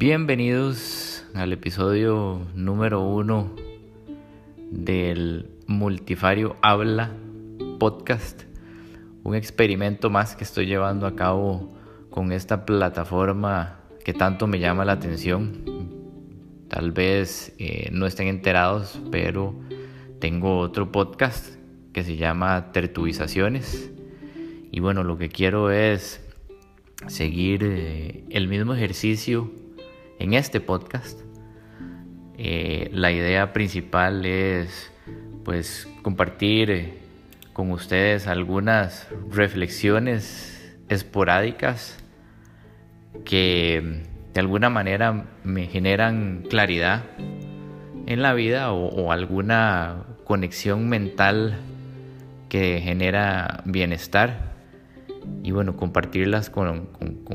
Bienvenidos al episodio número uno del Multifario Habla podcast, un experimento más que estoy llevando a cabo con esta plataforma que tanto me llama la atención. Tal vez eh, no estén enterados, pero tengo otro podcast que se llama Tertuizaciones. Y bueno, lo que quiero es seguir eh, el mismo ejercicio en este podcast. Eh, la idea principal es pues compartir eh, con ustedes algunas reflexiones esporádicas que de alguna manera me generan claridad en la vida o alguna conexión mental que genera bienestar y bueno, compartirlas con,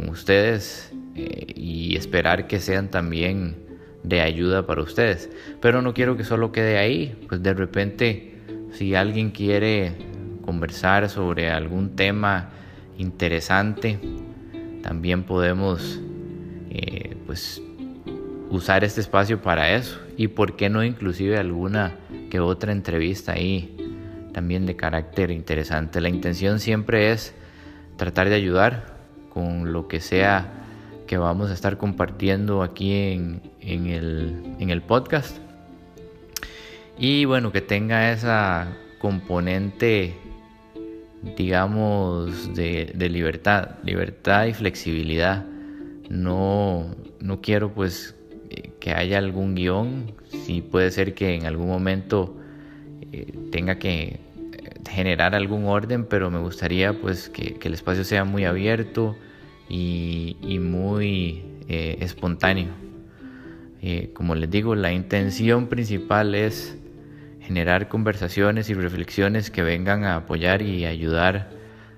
ustedes y esperar que sean también de ayuda para ustedes. Pero no quiero que solo quede ahí, pues de repente si alguien quiere conversar sobre algún tema interesante, también podemos eh, pues usar este espacio para eso y por qué no inclusive alguna que otra entrevista ahí también de carácter interesante. La intención siempre es tratar de ayudar con lo que sea que vamos a estar compartiendo aquí en, el, podcast. Y bueno, que tenga esa componente, digamos, de, libertad, libertad y flexibilidad. No, no quiero pues que haya algún guion, si puede ser que en algún momento eh, tenga que generar algún orden, pero me gustaría pues que, el espacio sea muy abierto y, muy eh, espontáneo. Eh, como les digo, la intención principal es generar conversaciones y reflexiones que vengan a apoyar y ayudar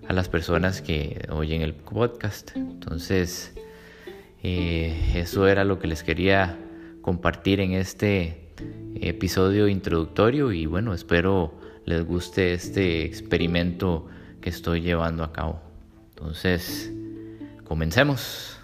a las personas que oyen el podcast. Entonces, eh, eso era lo que les quería compartir en este episodio introductorio y bueno, espero les guste este experimento que estoy llevando a cabo. Entonces, comencemos.